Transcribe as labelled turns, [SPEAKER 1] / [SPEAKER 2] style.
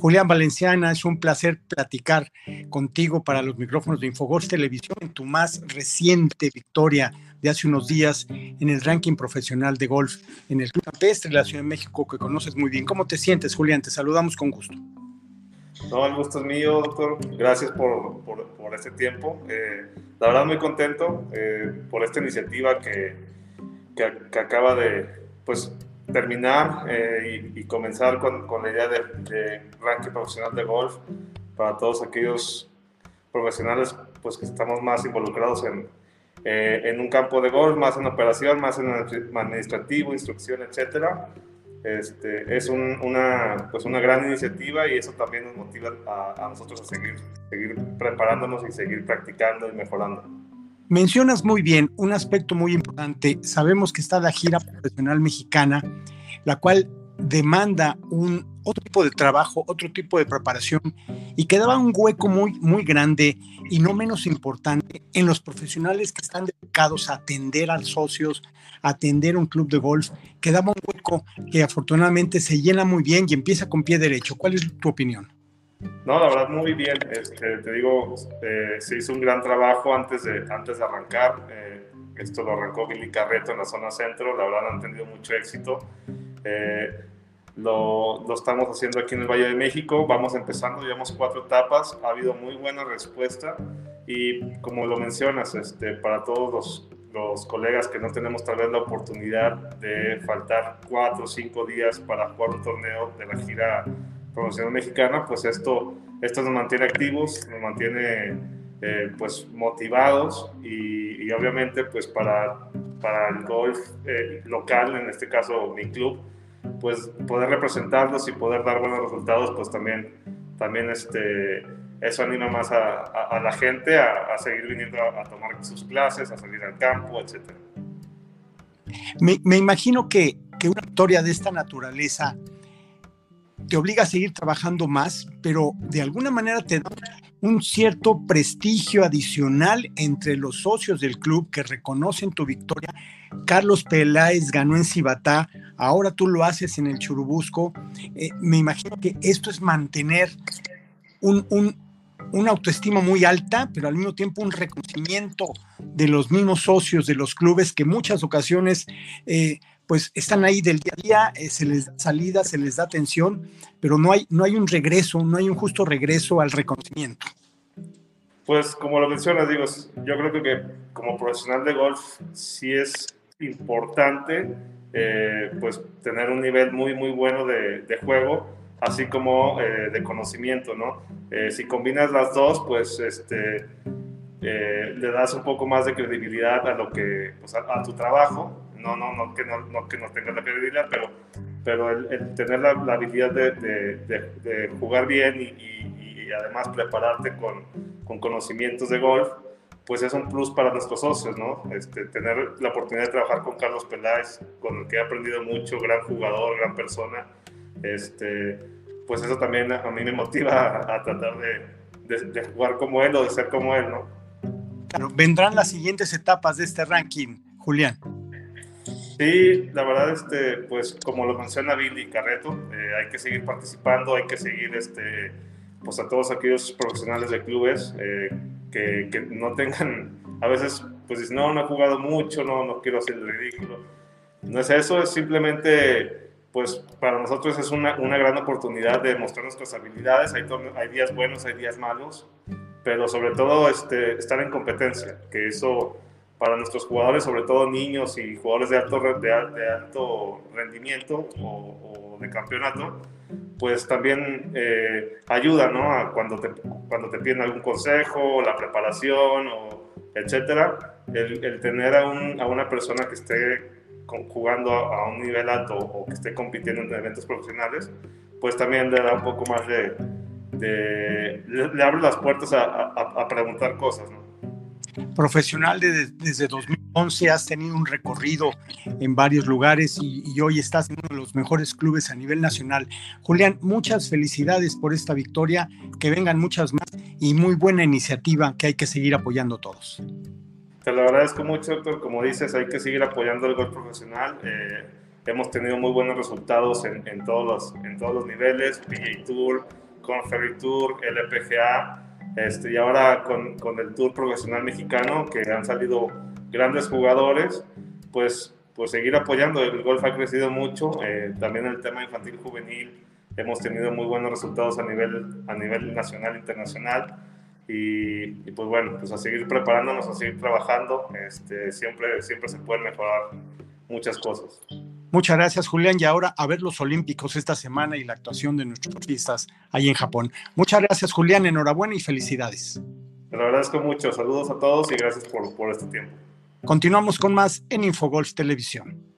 [SPEAKER 1] Julián Valenciana, es un placer platicar contigo para los micrófonos de Infogors Televisión en tu más reciente victoria de hace unos días en el ranking profesional de golf en el Club Campestre de la Ciudad de México que conoces muy bien. ¿Cómo te sientes, Julián? Te saludamos con gusto.
[SPEAKER 2] No, el gusto es mío, doctor. Gracias por, por, por este tiempo. Eh, la verdad, muy contento eh, por esta iniciativa que, que, que, acaba de pues, terminar eh, y, comenzar con, con la idea de, ranking profesional de golf para todos aquellos profesionales pues, que estamos más involucrados en, eh, en un campo de golf, más en operación, más en administrativo, instrucción, etcétera. Este, es un, una, pues una gran iniciativa y eso también nos motiva a, a, nosotros a seguir, seguir preparándonos y seguir practicando y mejorando.
[SPEAKER 1] Mencionas muy bien un aspecto muy importante. Sabemos que está la gira profesional mexicana, la cual demanda un otro tipo de trabajo, otro tipo de preparación y quedaba un hueco muy, muy grande y no menos importante en los profesionales que están dedicados a atender a socios, a atender un club de golf. Quedaba un hueco que afortunadamente se llena muy bien y empieza con pie derecho. ¿Cuál es tu opinión?
[SPEAKER 2] No, la verdad muy bien. Este, te digo, eh, se hizo un gran trabajo antes de, antes de arrancar. Eh, esto lo arrancó Billy Carreto en la zona centro. La verdad han tenido mucho éxito. Eh, lo, lo, estamos haciendo aquí en el Valle de México. Vamos empezando, llevamos cuatro etapas. Ha habido muy buena respuesta. Y como lo mencionas, este, para todos los, los colegas que no tenemos tal vez la oportunidad de faltar cuatro o cinco días para jugar un torneo de la gira profesional mexicana, pues esto, esto nos mantiene activos, nos mantiene eh, pues motivados y, obviamente pues para, para el golf eh, local, en este caso mi club, pues poder representarlos y poder dar buenos resultados, pues también, también este, eso anima más a, la gente a, a, seguir viniendo a, tomar sus clases, a salir al campo, etc.
[SPEAKER 1] Me, me imagino que, que una historia de esta naturaleza te obliga a seguir trabajando más, pero de alguna manera te da un cierto prestigio adicional entre los socios del club que reconocen tu victoria. Carlos Peláez ganó en Cibatá, ahora tú lo haces en el Churubusco. Eh, me imagino que esto es mantener un, un, una autoestima muy alta, pero al mismo tiempo un reconocimiento de los mismos socios de los clubes que muchas ocasiones eh, pues están ahí del día a día, eh, se les da salida, se les da atención, pero no hay, no hay un regreso, no hay un justo regreso al reconocimiento.
[SPEAKER 2] Pues como lo mencionas, digo, yo creo que como profesional de golf sí es importante eh, pues tener un nivel muy muy bueno de, de juego, así como eh, de conocimiento, ¿no? Eh, si combinas las dos, pues este, eh, le das un poco más de credibilidad a lo que, pues, a, a tu trabajo no, no, no, que no, no que no tenga la credibilidad, pero, pero el, el tener la, la habilidad de, de, de, de, jugar bien y, y, y además prepararte con, con, conocimientos de golf, pues es un plus para nuestros socios, ¿no? Este, tener la oportunidad de trabajar con Carlos Peláez, con el que he aprendido mucho, gran jugador, gran persona, este, pues eso también a mí me motiva a, a tratar de, jugar como él o de ser como él, ¿no?
[SPEAKER 1] Claro, vendrán las siguientes etapas de este ranking, Julián.
[SPEAKER 2] Sí, la verdad, este, pues como lo menciona Billy Carreto, eh, hay que seguir participando, hay que seguir este, pues a todos aquellos profesionales de clubes eh, que, que, no tengan, a veces, pues dicen, no, no he jugado mucho, no, no quiero hacer el ridículo. No es eso, es simplemente, pues para nosotros es una, una gran oportunidad de mostrar nuestras habilidades, hay, hay días buenos, hay días malos, pero sobre todo este, estar en competencia, que eso para nuestros jugadores, sobre todo niños y jugadores de alto, de, de alto rendimiento o, o, de campeonato, pues también eh, ayuda, ¿no? A cuando, te, cuando te piden algún consejo, la preparación, o etcétera, el, el tener a, un, a, una persona que esté jugando a, a, un nivel alto o que esté compitiendo en eventos profesionales, pues también le da un poco más de... de le, le abre las puertas a, a preguntar cosas, ¿no?
[SPEAKER 1] Profesional de, desde 2011, has tenido un recorrido en varios lugares y, hoy estás en uno de los mejores clubes a nivel nacional. Julián, muchas felicidades por esta victoria, que vengan muchas más y muy buena iniciativa que hay que seguir apoyando todos.
[SPEAKER 2] Te lo agradezco mucho, doctor. Como dices, hay que seguir apoyando el golf profesional. Eh, hemos tenido muy buenos resultados en, todos, los, en todos los niveles, PGA Tour, con Ferry Tour, LPGA, este, y ahora con, con, el Tour Profesional Mexicano, que han salido grandes jugadores, pues, pues seguir apoyando. El golf ha crecido mucho, eh, también el tema infantil juvenil, hemos tenido muy buenos resultados a nivel, a nivel nacional e internacional. Y, y, pues bueno, pues a seguir preparándonos, a seguir trabajando, este, siempre, siempre se pueden mejorar muchas cosas.
[SPEAKER 1] Muchas gracias, Julián. Y ahora a ver los Olímpicos esta semana y la actuación de nuestros artistas ahí en Japón. Muchas gracias, Julián. Enhorabuena y felicidades.
[SPEAKER 2] Te lo agradezco mucho. Saludos a todos y gracias por, por este tiempo.
[SPEAKER 1] Continuamos con más en Infogolf Televisión.